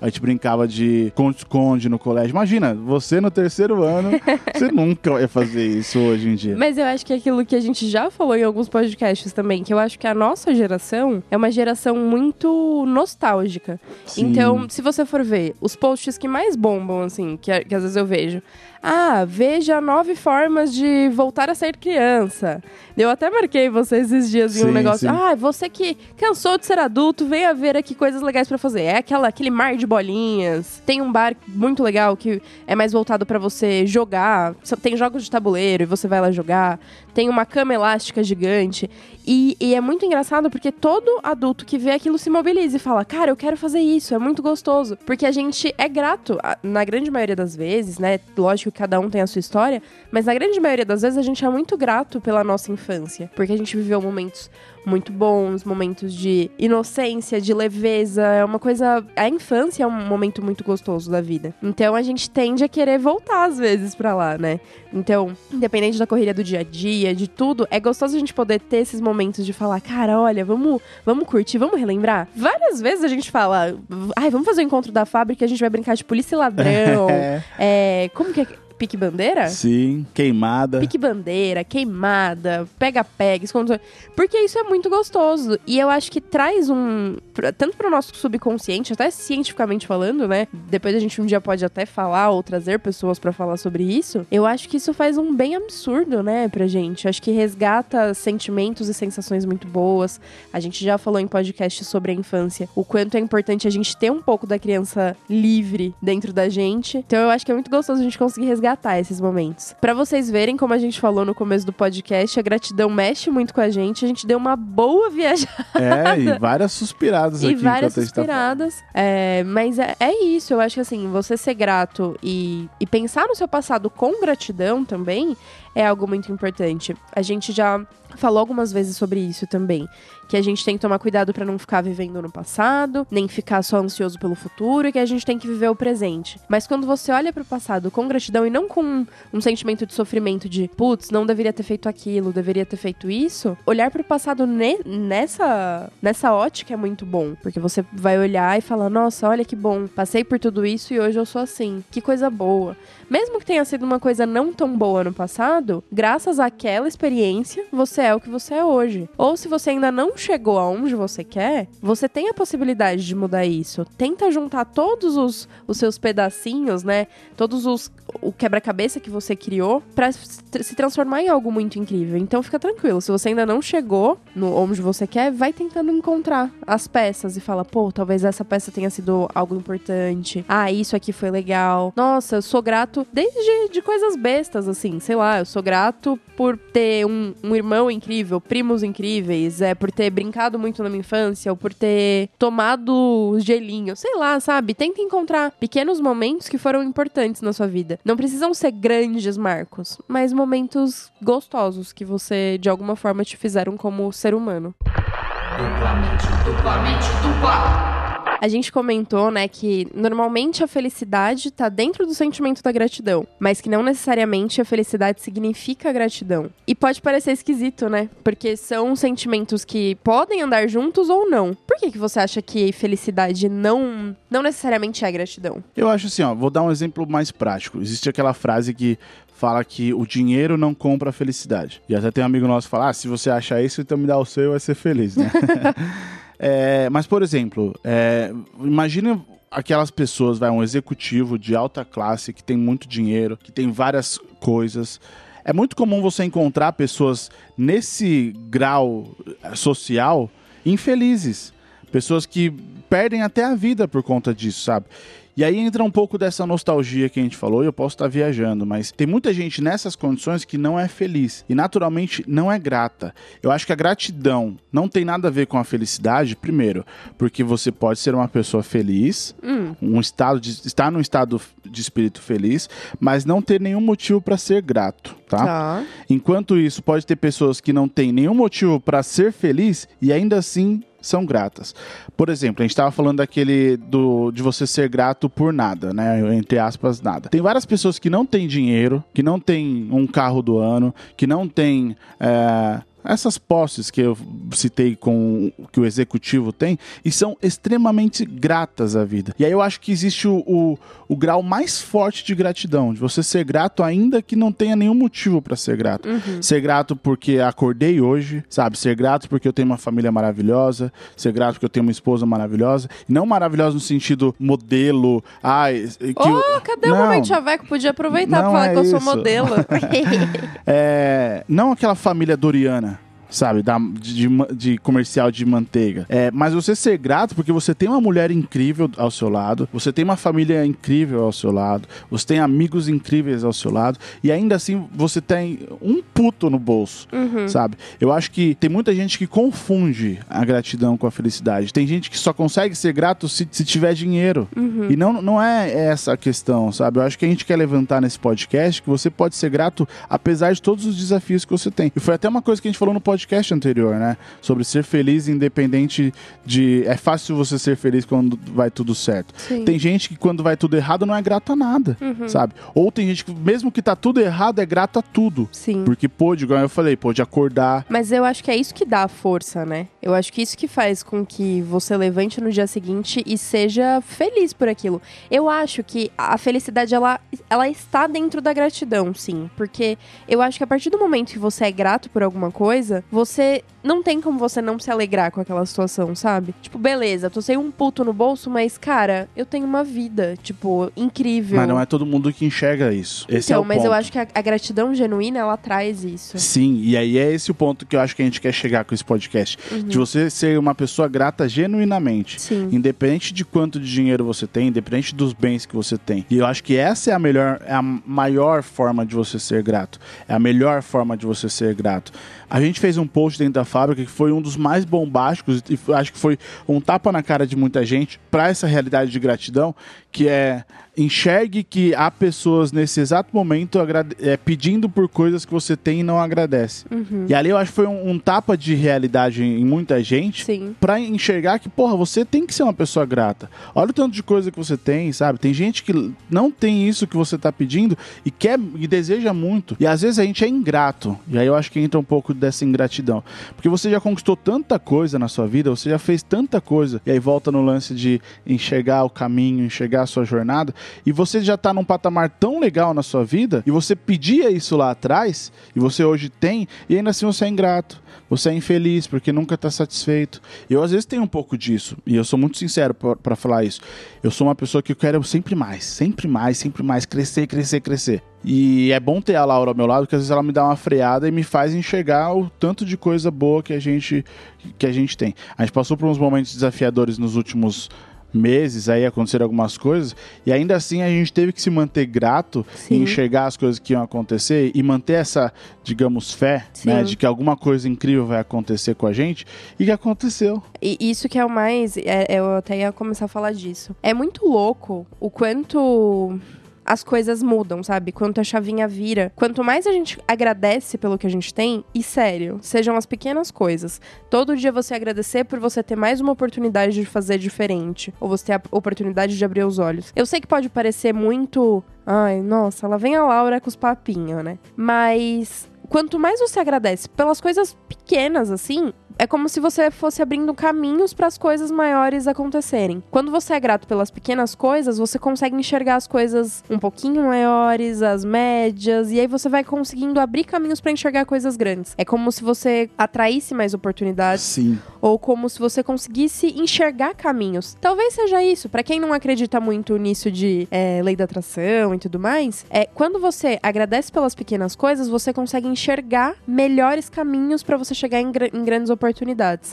a gente brincava de conde-esconde no colégio. Imagina, você no terceiro ano, você nunca ia fazer isso hoje em dia. Mas eu acho que é aquilo que a gente já falou em alguns podcasts também, que eu acho que a nossa geração é uma geração muito nostálgica. Sim. Então, se você for ver os posts que mais bombam, assim, que, que às vezes eu vejo. Ah, veja nove formas de voltar a ser criança. Eu até marquei você esses dias em um negócio. sim. Ah, você que cansou de ser adulto, venha ver aqui coisas legais pra fazer. É aquela, aquele mar de bolinhas. Tem um bar muito legal que é mais voltado pra você jogar. Tem jogos de tabuleiro e você vai lá jogar. Tem uma cama elástica gigante. E, e é muito engraçado porque todo adulto que vê aquilo se mobiliza e fala: Cara, eu quero fazer isso, é muito gostoso. Porque a gente é grato, na grande maioria das vezes, né? Lógico que cada um tem a sua história, mas na grande maioria das vezes a gente é muito grato pela nossa infância. Porque a gente viveu momentos muito bons, momentos de inocência, de leveza. É uma coisa. A infância é um momento muito gostoso da vida. Então a gente tende a querer voltar às vezes pra lá, né? Então, independente da correria do dia a dia, de tudo, é gostoso a gente poder ter esses momentos de falar, cara, olha, vamos, vamos curtir, vamos relembrar. Várias vezes a gente fala, ai, vamos fazer o encontro da fábrica, a gente vai brincar de polícia e ladrão. É. é, como que é? Pique bandeira? Sim, queimada. Pique bandeira, queimada, pega-pega, esconde. Porque isso é muito gostoso. E eu acho que traz um. Tanto pro nosso subconsciente, até cientificamente falando, né? Depois a gente um dia pode até falar ou trazer pessoas pra falar sobre isso. Eu acho que isso faz um bem absurdo, né, pra gente. Acho que resgata sentimentos e sensações muito boas. A gente já falou em podcast sobre a infância, o quanto é importante a gente ter um pouco da criança livre dentro da gente. Então eu acho que é muito gostoso a gente conseguir resgatar esses momentos. Pra vocês verem, como a gente falou no começo do podcast, a gratidão mexe muito com a gente. A gente deu uma boa viajada É, e várias suspiradas e aqui várias a gente tá suspiradas. É, mas é, é isso, eu acho que assim, você ser grato e, e pensar no seu passado com gratidão também é algo muito importante. A gente já falou algumas vezes sobre isso também. Que a gente tem que tomar cuidado pra não ficar vivendo no passado, nem ficar só ansioso pelo futuro, e que a gente tem que viver o presente. Mas quando você olha pro passado com gratidão e não com um, sentimento de sofrimento de, putz, não deveria ter feito aquilo, deveria ter feito isso, olhar pro passado ne- nessa, nessa ótica é muito bom. Porque você vai olhar e falar, nossa, olha que bom, passei por tudo isso e hoje eu sou assim. Que coisa boa. Mesmo que tenha sido uma coisa não tão boa no passado, graças àquela experiência, você é o que você é hoje. Ou se você ainda não chegou aonde você quer, você tem a possibilidade de mudar isso. Tenta juntar todos os, os seus pedacinhos, né? Todos os o quebra-cabeça que você criou se se transformar em algo muito incrível. Então fica tranquilo, se você ainda não chegou no onde você quer, vai tentando encontrar as peças e fala, pô, talvez essa peça tenha sido algo importante. Ah, isso aqui foi legal. Nossa, eu sou grato desde de coisas bestas, assim, sei lá, eu sou grato por ter um, um irmão incrível, primos incríveis, é, por ter brincado muito na minha infância, ou por ter tomado gelinho, sei lá, sabe? Tenta encontrar pequenos momentos que foram importantes na sua vida. Não precisam ser grandes marcos, mas momentos gostosos que você, de alguma forma, te fizeram como ser humano. Duplamente, duplamente, dupla. A gente comentou, né, que normalmente a felicidade tá dentro do sentimento da gratidão, mas que não necessariamente a felicidade significa gratidão. E pode parecer esquisito, né? Porque são sentimentos que podem andar juntos ou não. Por que, que você acha que felicidade não, não necessariamente é gratidão? Eu acho assim, ó, vou dar um exemplo mais prático. Existe aquela frase que fala que o dinheiro não compra a felicidade. E até tem um amigo nosso que fala: ah, se você achar isso, então me dá o seu e vai ser feliz, né? É, mas, por exemplo, é, imagina aquelas pessoas, vai, um executivo de alta classe que tem muito dinheiro, que tem várias coisas. É muito comum você encontrar pessoas nesse grau social infelizes. Pessoas que perdem até a vida por conta disso, sabe? E aí entra um pouco dessa nostalgia que a gente falou, e eu posso estar viajando, mas tem muita gente nessas condições que não é feliz e naturalmente não é grata. Eu acho que a gratidão não tem nada a ver com a felicidade, primeiro, porque você pode ser uma pessoa feliz, um estado de, estar num estado de espírito feliz, mas não ter nenhum motivo para ser grato, tá? Tá. Enquanto isso, pode ter pessoas que não têm nenhum motivo para ser feliz e ainda assim são gratas. Por exemplo, a gente estava falando daquele do de você ser grato por nada, né? Entre aspas, nada. Tem várias pessoas que não têm dinheiro, que não têm um carro do ano, que não têm é, essas posses que eu citei com que o executivo tem e são extremamente gratas à vida. E aí eu acho que existe o, o, o grau mais forte de gratidão, de você ser grato ainda que não tenha nenhum motivo para ser grato. Ser grato porque acordei hoje, sabe? Ser grato porque eu tenho uma família maravilhosa, ser grato porque eu tenho uma esposa maravilhosa, não maravilhosa no sentido modelo, ai, que Oh, cadê o Não. momento chaveco? Podia aproveitar pra falar é que eu sou isso. modelo. É, não aquela família doriana. Sabe, da, de, de- comercial de manteiga. É, mas você ser grato porque você tem uma mulher incrível ao seu lado, você tem uma família incrível ao seu lado, você tem amigos incríveis ao seu lado, e ainda assim você tem um puto no bolso, sabe? Eu acho que tem muita gente que confunde a gratidão com a felicidade. Tem gente que só consegue ser grato se, se tiver dinheiro. E não, não é essa a questão, sabe? Eu acho que a gente quer levantar nesse podcast que você pode ser grato apesar de todos os desafios que você tem. E foi até uma coisa que a gente falou no podcast anterior, né? Sobre ser feliz independente de. É fácil você ser feliz quando vai tudo certo. Sim. Tem gente que quando vai tudo errado não é grato a nada, sabe? Ou tem gente que, mesmo que tá tudo errado, é grato a tudo. Sim. Porque pôde, igual eu falei, pôde acordar. Mas eu acho que é isso que dá a força, né? Eu acho que isso que faz com que você levante no dia seguinte e seja feliz por aquilo. Eu acho que a felicidade, ela, ela está dentro da gratidão, sim. Porque eu acho que a partir do momento que você é grato por alguma coisa, você não tem como você não se alegrar com aquela situação, sabe? Tipo, beleza, tô sem um puto no bolso, mas, cara, eu tenho uma vida, tipo, incrível. Mas não é todo mundo que enxerga isso. Esse então, é o mas ponto. eu acho que a, a gratidão genuína, ela traz isso. Sim, e aí é esse o ponto que eu acho que a gente quer chegar com esse podcast. De você ser uma pessoa grata genuinamente. Sim. Independente de quanto de dinheiro você tem, independente dos bens que você tem. E eu acho que essa é a melhor, é a maior forma de você ser grato. É a melhor forma de você ser grato. A gente fez um post dentro da fábrica que foi um dos mais bombásticos e acho que foi um tapa na cara de muita gente para essa realidade de gratidão, que é enxergue que há pessoas nesse exato momento é, pedindo por coisas que você tem e não agradece. E ali eu acho que foi um, um tapa de realidade em muita gente Sim. pra enxergar que, porra, você tem que ser uma pessoa grata. Olha o tanto de coisa que você tem, sabe? Tem gente que não tem isso que você tá pedindo e quer e deseja muito. E às vezes a gente é ingrato. E aí eu acho que entra um pouco dessa ingratidão. Porque você já conquistou tanta coisa na sua vida, você já fez tanta coisa. E aí volta no lance de enxergar o caminho, enxergar a sua jornada. E você já tá num patamar tão legal na sua vida, e você pedia isso lá atrás, e você hoje tem, e ainda assim você é ingrato. Você é infeliz porque nunca tá satisfeito. Eu às vezes tenho um pouco disso, e eu sou muito sincero pra falar isso. Eu sou uma pessoa que eu quero sempre mais, sempre mais, sempre mais, crescer, crescer, crescer. E é bom ter a Laura ao meu lado, porque às vezes ela me dá uma freada e me faz enxergar o tanto de coisa boa que a gente que a gente tem. A gente passou por uns momentos desafiadores nos últimos meses, aí aconteceram algumas coisas, e ainda assim a gente teve que se manter grato Sim. e enxergar as coisas que iam acontecer e manter essa, digamos, fé, né, de que alguma coisa incrível vai acontecer com a gente, e que aconteceu. E isso que é o mais. é- eu até ia começar a falar disso. É muito louco o quanto. As coisas mudam, sabe? Quanto a chavinha vira. Quanto mais a gente agradece pelo que a gente tem, e sério, sejam as pequenas coisas. Todo dia você agradecer por você ter mais uma oportunidade de fazer diferente. Ou você ter a oportunidade de abrir os olhos. Eu sei que pode parecer muito. Ai, nossa, lá vem a Laura com os papinhos, né? Mas quanto mais você agradece pelas coisas pequenas assim, é como se você fosse abrindo caminhos para as coisas maiores acontecerem. Quando você é grato pelas pequenas coisas, você consegue enxergar as coisas um pouquinho maiores, as médias, e aí você vai conseguindo abrir caminhos para enxergar coisas grandes. É como se você atraísse mais oportunidades Sim. ou como se você conseguisse enxergar caminhos. Talvez seja isso. Pra quem não acredita muito nisso de é, lei da atração e tudo mais, é quando você agradece pelas pequenas coisas, você consegue enxergar melhores caminhos pra você chegar em, gra- em grandes oportunidades.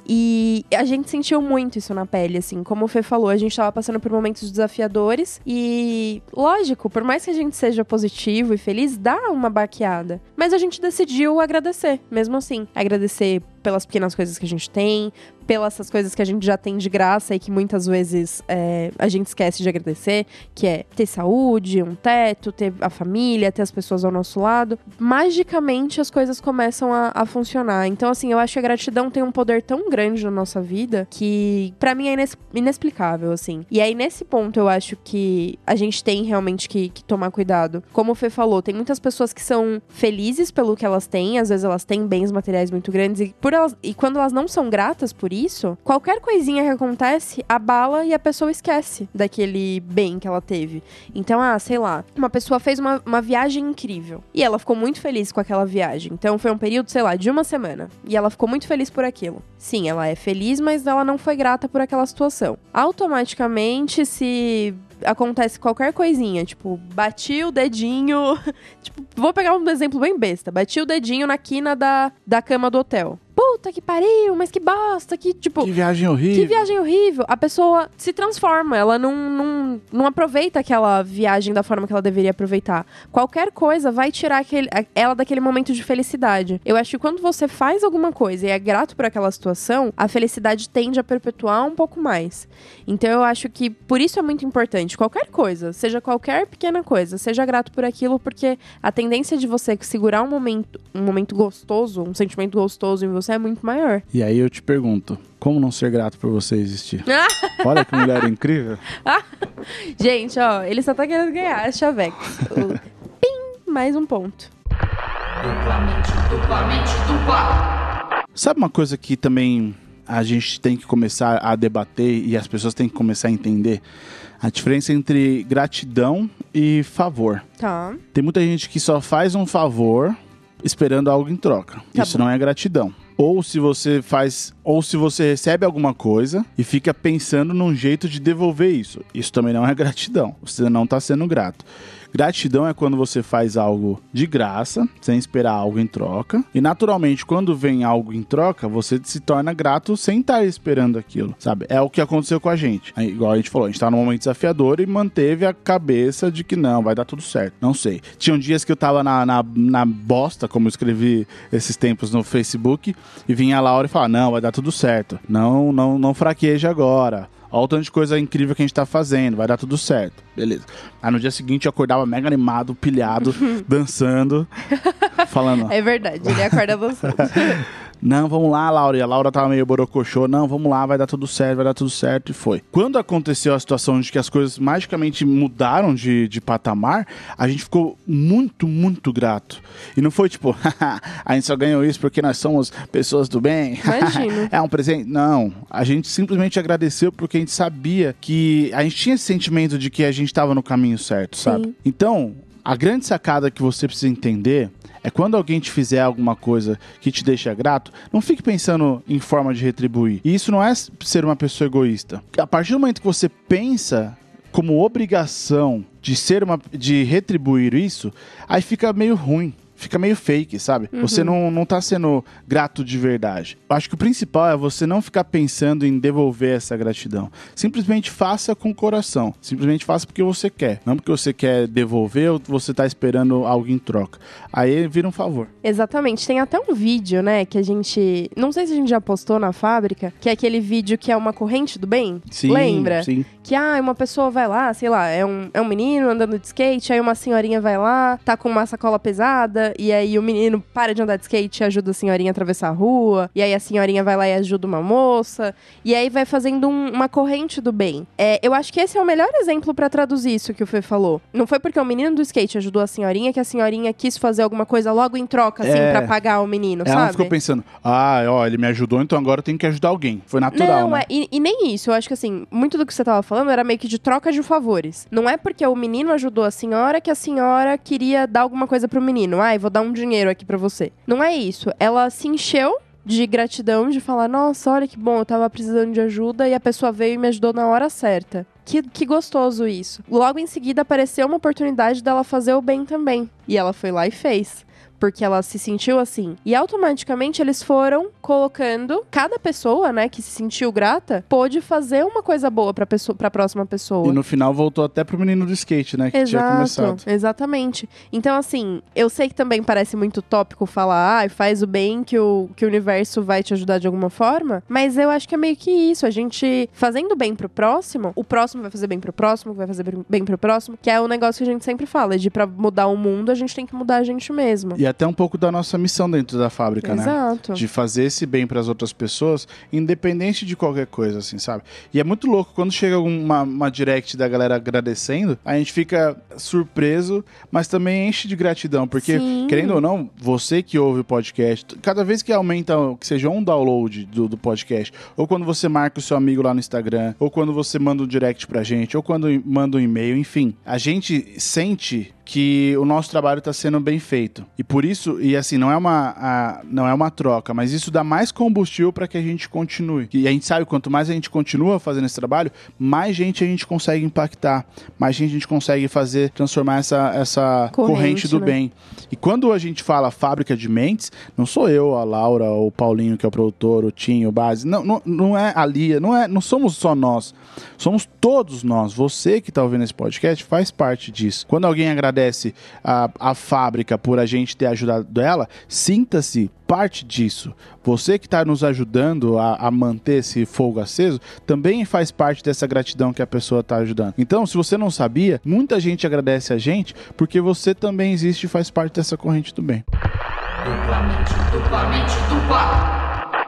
E a gente sentiu muito isso na pele, assim. Como o Fê falou, a gente tava passando por momentos desafiadores e, lógico, por mais que a gente seja positivo e feliz, dá uma baqueada. Mas a gente decidiu agradecer, mesmo assim. Agradecer pelas pequenas coisas que a gente tem, pelas coisas que a gente já tem de graça e que muitas vezes é, a gente esquece de agradecer, que é ter saúde, um teto, ter a família, ter as pessoas ao nosso lado. Magicamente as coisas começam a, a funcionar. Então, assim, eu acho que a gratidão tem um poder tão grande na nossa vida que, pra mim, é ines- inexplicável, assim. E aí, nesse ponto, eu acho que a gente tem realmente que, que tomar cuidado. Como o Fê falou, tem muitas pessoas que são felizes pelo que elas têm, às vezes elas têm bens materiais muito grandes e por elas e quando elas não são gratas por isso, qualquer coisinha que acontece abala e a pessoa esquece daquele bem que ela teve. Então, ah, sei lá, uma pessoa fez uma, uma viagem incrível e ela ficou muito feliz com aquela viagem. Então, foi um período, sei lá, de uma semana e ela ficou muito feliz por aquilo. Sim, ela é feliz, mas ela não foi grata por aquela situação. Automaticamente, se acontece qualquer coisinha, tipo, bati o dedinho. tipo, vou pegar um exemplo bem besta. Bati o dedinho na quina da, da cama do hotel. Puta que pariu, mas que bosta, que tipo. Que viagem horrível. Que viagem horrível. A pessoa se transforma, ela não, não, não aproveita aquela viagem da forma que ela deveria aproveitar. Qualquer coisa vai tirar aquele, ela daquele momento de felicidade. Eu acho que quando você faz alguma coisa e é grato por aquela situação, a felicidade tende a perpetuar um pouco mais. Então eu acho que por isso é muito importante. Qualquer coisa, seja qualquer pequena coisa, seja grato por aquilo, porque a tendência de você segurar um momento, um momento gostoso, um sentimento gostoso em você é muito maior. E aí eu te pergunto, como não ser grato por você existir? Olha que mulher incrível. Gente, ó, ele só tá querendo ganhar as chavecos. O- Pim! Mais um ponto. Sabe uma coisa que também a gente tem que começar a debater e as pessoas têm que começar a entender? A diferença entre gratidão e favor. Tá. Tem muita gente que só faz um favor esperando algo em troca. Tá Isso bom. não é gratidão. Ou se você faz, ou se você recebe alguma coisa e fica pensando num jeito de devolver isso. Isso também não é gratidão. Você não está sendo grato. Gratidão é quando você faz algo de graça, sem esperar algo em troca. E naturalmente, quando vem algo em troca, você se torna grato sem estar esperando aquilo, sabe? É o que aconteceu com a gente. Aí, igual a gente falou, a gente tá num momento desafiador e manteve a cabeça de que não, vai dar tudo certo. Não sei. Tinham dias que eu tava na, na, na bosta, como eu escrevi esses tempos no Facebook, e vinha a Laura e falava: Não, vai dar tudo certo. Não, não, não fraqueja agora. Olha o tanto de coisa incrível que a gente tá fazendo, vai dar tudo certo. Beleza. Aí no dia seguinte eu acordava mega animado, pilhado, dançando, falando: É verdade, ele acorda dançando. Não, vamos lá, Laura. E a Laura tava meio borocochô. Não, vamos lá, vai dar tudo certo, vai dar tudo certo. E foi. Quando aconteceu a situação de que as coisas magicamente mudaram de, de patamar, a gente ficou muito, muito grato. E não foi tipo, a gente só ganhou isso porque nós somos pessoas do bem. É um presente. Não. A gente simplesmente agradeceu porque a gente sabia que a gente tinha esse sentimento de que a gente estava no caminho certo, sabe? Sim. Então, a grande sacada que você precisa entender é quando alguém te fizer alguma coisa que te deixa grato, não fique pensando em forma de retribuir. E isso não é ser uma pessoa egoísta. A partir do momento que você pensa como obrigação de ser uma de retribuir isso, aí fica meio ruim. Fica meio fake, sabe? Você não, não tá sendo grato de verdade. Eu acho que o principal é você não ficar pensando em devolver essa gratidão. Simplesmente faça com o coração. Simplesmente faça porque você quer. Não porque você quer devolver ou você tá esperando algo em troca. Aí vira um favor. Exatamente. Tem até um vídeo, né, que a gente. Não sei se a gente já postou na fábrica, que é aquele vídeo que é uma corrente do bem. Sim, Lembra? Sim. Que, ah, uma pessoa vai lá, sei lá, é um, é um menino andando de skate, aí uma senhorinha vai lá, tá com uma sacola pesada, e aí o menino para de andar de skate e ajuda a senhorinha a atravessar a rua, e aí a senhorinha vai lá e ajuda uma moça, e aí vai fazendo um- uma corrente do bem. É, eu acho que esse é o melhor exemplo pra traduzir isso que o Fê falou. Não foi porque o menino do skate ajudou a senhorinha que a senhorinha quis fazer alguma coisa logo em troca, assim, É. pra pagar o menino, Ela não sabe? ficou pensando, ah, ó, ele me ajudou, então agora eu tenho que ajudar alguém. Foi natural, Não, né? é, e, e nem isso. Eu acho que assim, muito do que você tava falando era meio que de troca de favores. Não é porque o menino ajudou a senhora que a senhora queria dar alguma coisa pro menino. Ai, vou dar um dinheiro aqui pra você. Não é isso. Ela se encheu de gratidão, de falar, nossa, olha que bom, eu tava precisando de ajuda e a pessoa veio e me ajudou na hora certa. Que, que gostoso isso. Logo em seguida apareceu uma oportunidade dela fazer o bem também. E ela foi lá e fez. Porque ela se sentiu assim. E automaticamente eles foram colocando. Cada pessoa, né, que se sentiu grata, pôde fazer uma coisa boa pra, pessoa, pra próxima pessoa. E no final voltou até pro menino do skate, né? Que tinha começado. exatamente. Então, assim, eu sei que também parece muito tópico falar, ah, faz o bem que o, que o universo vai te ajudar de alguma forma, mas eu acho que é meio que isso, a gente fazendo bem pro próximo, o próximo vai fazer bem pro próximo, vai fazer bem pro próximo, que é o negócio que a gente sempre fala, de pra mudar o mundo, a gente tem que mudar a gente mesmo. E até um pouco da nossa missão dentro da fábrica, né? Exato. De fazer esse bem para as outras pessoas, independente de qualquer coisa, assim, sabe? E é muito louco quando chega uma, uma direct da galera agradecendo, a gente fica surpreso, mas também enche de gratidão, porque, Sim. querendo ou não, você que ouve o podcast, cada vez que aumenta, que seja um download do, do podcast, ou quando você marca o seu amigo lá no Instagram, ou quando você manda um direct pra gente, ou quando manda um e-mail, enfim, a gente sente que o nosso trabalho está sendo bem feito. E por isso, e assim, não é uma, a- não é uma troca, mas isso dá mais combustível para que a gente continue. E a gente sabe, quanto mais a gente continua fazendo esse trabalho, mais gente a gente consegue impactar, mais gente a gente consegue fazer, transformar essa, essa corrente, Corrente, do né? bem. E quando a gente fala fábrica de mentes, não sou eu, a Laura, o Paulinho, que é o produtor, o Tinho, o Base, não, não, não é a Lia, não, é, não somos só nós. Somos todos nós. Você que está ouvindo esse podcast faz parte disso. Quando alguém agradece a, a fábrica por a gente ter ajudado ela, sinta-se parte disso. Você que está nos ajudando a, a manter esse fogo aceso também faz parte dessa gratidão que a pessoa está ajudando. Então, se você não sabia, muita gente agradece a gente porque você também existe e faz parte dessa corrente do bem.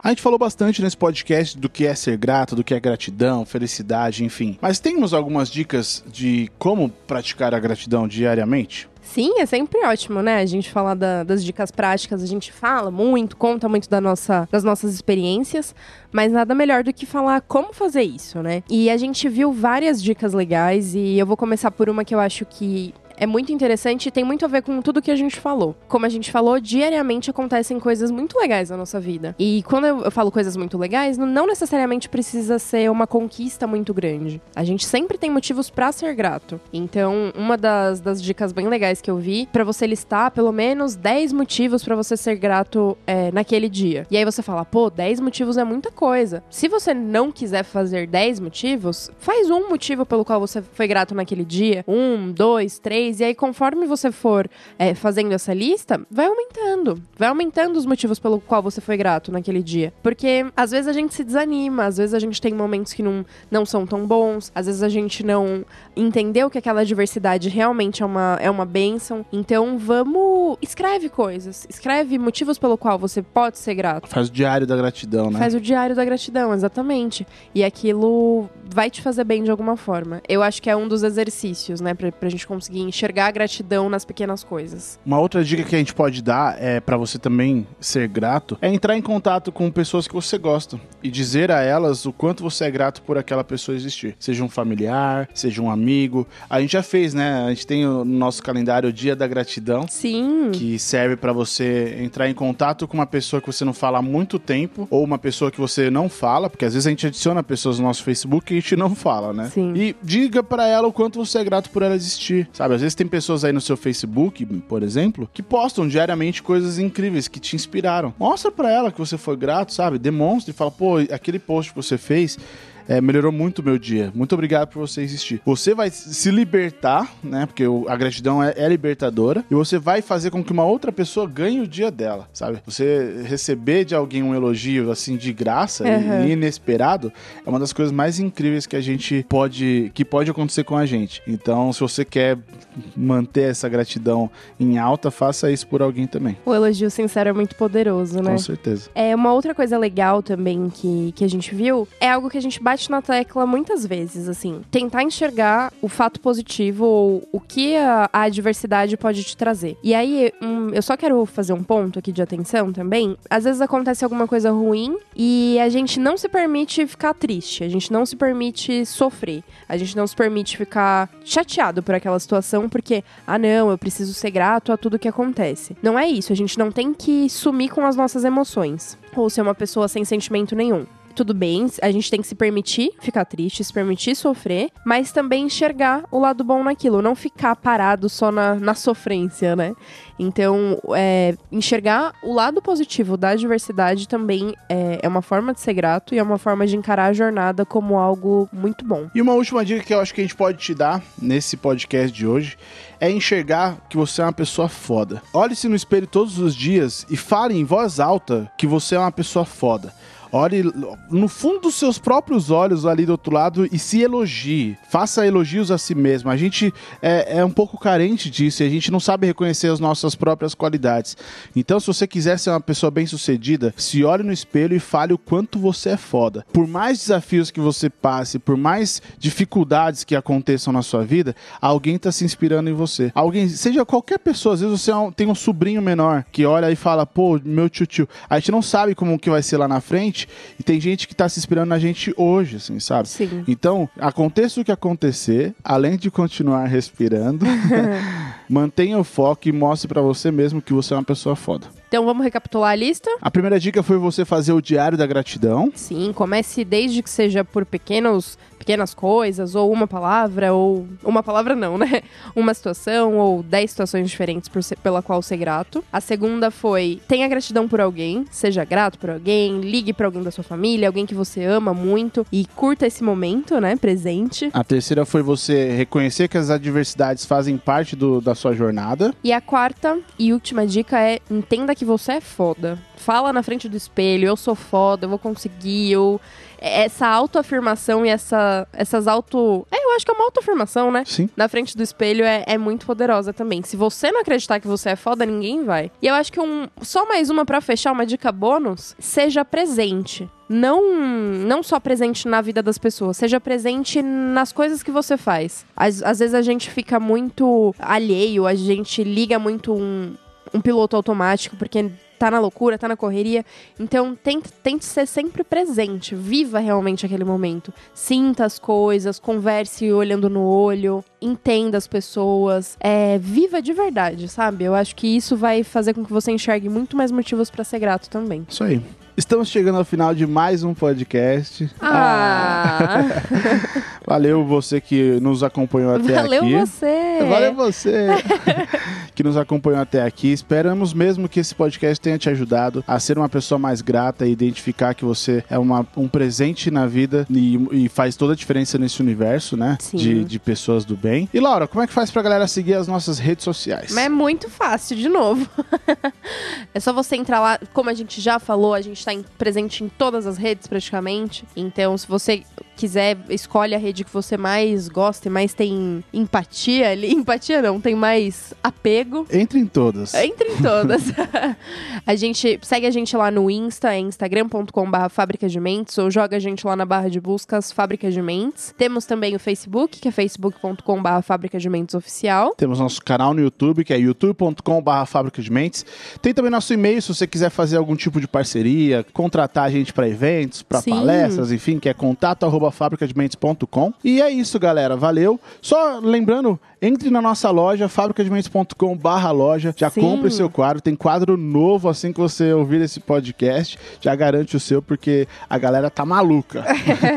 A gente falou bastante nesse podcast do que é ser grato, do que é gratidão, felicidade, enfim. Mas temos algumas dicas de como praticar a gratidão diariamente? Sim, é sempre ótimo, né? A gente falar da- das dicas práticas, a gente fala muito, conta muito da nossa, das nossas experiências, mas nada melhor do que falar como fazer isso, né? E a gente viu várias dicas legais e eu vou começar por uma que eu acho que é muito interessante e tem muito a ver com tudo que a gente falou. Como a gente falou, diariamente acontecem coisas muito legais na nossa vida. E quando eu, falo coisas muito legais, não- necessariamente precisa ser uma conquista muito grande. A gente sempre tem motivos pra ser grato. Então, uma das, das dicas bem legais que eu vi, pra você listar pelo menos 10 motivos pra você ser grato é, naquele dia. E aí você fala, pô, 10 motivos é muita coisa. Se você não quiser fazer 10 motivos, faz um motivo pelo qual você foi grato naquele dia. Um, dois, três. E aí, conforme você for é, fazendo essa lista, vai aumentando. Vai aumentando os motivos pelo qual você foi grato naquele dia. Porque às vezes a gente se desanima, às vezes a gente tem momentos que não, não são tão bons, às vezes a gente não entendeu que aquela diversidade realmente é uma, é uma bênção. Então vamos. Escreve coisas. Escreve motivos pelo qual você pode ser grato. Faz o diário da gratidão, né? Faz o diário da gratidão, exatamente. E aquilo vai te fazer bem de alguma forma. Eu acho que é um dos exercícios, né? Pra, pra gente conseguir enxergar a gratidão nas pequenas coisas. Uma outra dica que a gente pode dar é para você também ser grato é entrar em contato com pessoas que você gosta e dizer a elas o quanto você é grato por aquela pessoa existir. Seja um familiar, seja um amigo. A gente já fez, né? A gente tem no nosso calendário o Dia da Gratidão. Sim. Que serve para você entrar em contato com uma pessoa que você não fala há muito tempo, ou uma pessoa que você não fala, porque às vezes a gente adiciona pessoas no nosso Facebook gente não fala, né? Sim. E diga pra ela o quanto você é grato por ela existir, sabe? Às vezes tem pessoas aí no seu Facebook, por exemplo, que postam diariamente coisas incríveis que te inspiraram. Mostra pra ela que você foi grato, sabe? Demonstre, fala, pô, aquele post que você fez é, melhorou muito o meu dia. Muito obrigado por você existir. Você vai se libertar, né? Porque a gratidão é, é libertadora. E você vai fazer com que uma outra pessoa ganhe o dia dela, sabe? Você receber de alguém um elogio, assim, de graça Aham. e inesperado é uma das coisas mais incríveis que a gente pode... que pode acontecer com a gente. Então, se você quer manter essa gratidão em alta, faça isso por alguém também. O elogio sincero é muito poderoso, né? Com certeza. É uma outra coisa legal também que, que a gente viu é algo que a gente bate na tecla muitas vezes, assim, tentar enxergar o fato positivo ou o que a, a adversidade pode te trazer. E aí, hum, eu só quero fazer um ponto aqui de atenção também. Às vezes acontece alguma coisa ruim e a gente não se permite ficar triste, a gente não se permite sofrer, a gente não se permite ficar chateado por aquela situação porque, ah, não, eu preciso ser grato a tudo que acontece. Não é isso, a gente não tem que sumir com as nossas emoções ou ser uma pessoa sem sentimento nenhum. Tudo bem, a gente tem que se permitir ficar triste, se permitir sofrer, mas também enxergar o lado bom naquilo, não ficar parado só na, na sofrência, né? Então, é, enxergar o lado positivo da adversidade também é, é uma forma de ser grato e é uma forma de encarar a jornada como algo muito bom. E uma última dica que eu acho que a gente pode te dar nesse podcast de hoje é enxergar que você é uma pessoa foda. Olhe-se no espelho todos os dias e fale em voz alta que você é uma pessoa foda. Olhe no fundo dos seus próprios olhos ali do outro lado e se elogie. Faça elogios a si mesmo. A gente é, é um pouco carente disso e a gente não sabe reconhecer as nossas próprias qualidades. Então, se você quiser ser uma pessoa bem-sucedida, se olhe no espelho e fale o quanto você é foda. Por mais desafios que você passe, por mais dificuldades que aconteçam na sua vida, alguém está se inspirando em você. Alguém, seja qualquer pessoa, às vezes você é tem um sobrinho menor que olha e fala, pô, meu tio-tio. A gente não sabe como que vai ser lá na frente e tem gente que tá se inspirando na gente hoje, assim, sabe? Sim. Então, aconteça o que acontecer, além de continuar respirando, mantenha o foco e mostre pra você mesmo que você é uma pessoa foda. Então vamos recapitular a lista? A primeira dica foi você fazer o diário da gratidão. Sim, comece desde que seja por pequenos, pequenas coisas, ou uma palavra, ou. Uma palavra não, né? Uma situação, ou dez situações diferentes por ser- pela qual ser grato. A segunda foi tenha gratidão por alguém, seja grato por alguém, ligue pra alguém da sua família, alguém que você ama muito e curta esse momento, né? Presente. A terceira foi você reconhecer que as adversidades fazem parte do- da sua jornada. E a quarta e última dica é entenda que você é foda. Fala na frente do espelho, eu sou foda, eu vou conseguir, eu... Essa autoafirmação e essa, essas auto... É, eu acho que é uma autoafirmação, né? Sim. Na frente do espelho é, é muito poderosa também. Se você não acreditar que você é foda, ninguém vai. E eu acho que um, só mais uma pra fechar, uma dica bônus, seja presente. Não, não só presente na vida das pessoas, seja presente nas coisas que você faz. Às, às vezes a gente fica muito alheio, a gente liga muito um, um piloto automático, porque tá na loucura, tá na correria. Então, tente, tente ser sempre presente. Viva realmente aquele momento. Sinta as coisas, converse olhando no olho, entenda as pessoas. É, viva de verdade, sabe? Eu acho que isso vai fazer com que você enxergue muito mais motivos pra ser grato também. Isso aí. Estamos chegando ao final de mais um podcast. Ah! Valeu você que nos acompanhou até Valeu aqui. você! Valeu você que nos acompanhou até aqui. Esperamos mesmo que esse podcast tenha te ajudado a ser uma pessoa mais grata e identificar que você é uma- um presente na vida e, e faz toda a diferença nesse universo, né? Sim. De, de pessoas do bem. E Laura, como é que faz pra galera seguir as nossas redes sociais? Mas é muito fácil, de novo. é só você entrar lá. Como a gente já falou, a gente tá presente em todas as redes praticamente. Então, se você quiser, escolhe a rede que você mais gosta e mais tem empatia ali. Empatia não, tem mais apego. Entre em todas. Entre em todas. a gente segue a gente lá no Insta, é instagram.com/barra fábrica de mentes, ou joga a gente lá na barra de buscas Fábrica de Mentes. Temos também o Facebook, que é facebook.com/barra fábrica de mentes oficial. Temos nosso canal no YouTube, que é youtube.com.br Fábrica de Mentes. Tem também nosso e-mail, se você quiser fazer algum tipo de parceria, contratar a gente para eventos, para palestras, enfim, que é contato arroba fabricadementes.com. E é isso, galera. Valeu. Só lembrando, entre na nossa loja, fabricadementes.com barra loja. Já Sim. compre o seu quadro. Tem quadro novo assim que você ouvir esse podcast. Já garante o seu, porque a galera tá maluca.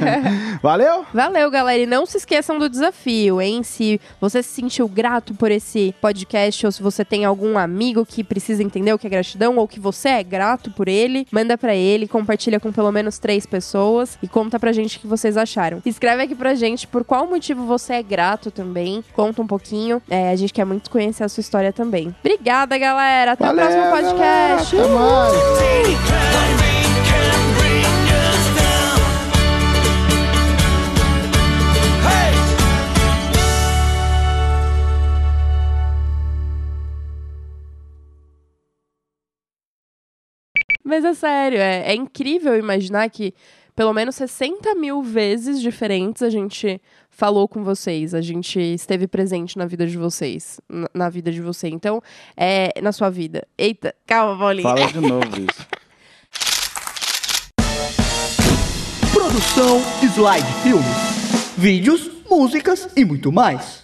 Valeu? Valeu, galera. E não se esqueçam do desafio, hein? Se você se sentiu grato por esse podcast, ou se você tem algum amigo que precisa entender o que é gratidão, ou que você é grato por ele, manda pra ele, compartilha com pelo menos três pessoas e conta pra gente o que vocês acharam. Escreve aqui pra gente por qual motivo você é grato também. Conta um pouquinho. É, a gente quer muito conhecer a sua história também. Obrigada, galera. Até Valeu, o próximo podcast. galera. Até mais. Mas é sério, é, é incrível imaginar que pelo menos 60 mil vezes diferentes a gente falou com vocês, a gente esteve presente na vida de vocês, na, na vida de você. Então, é na sua vida. Eita, calma, Paulinho. Fala de novo isso. Produção Slide Filmes. Vídeos, músicas e muito mais.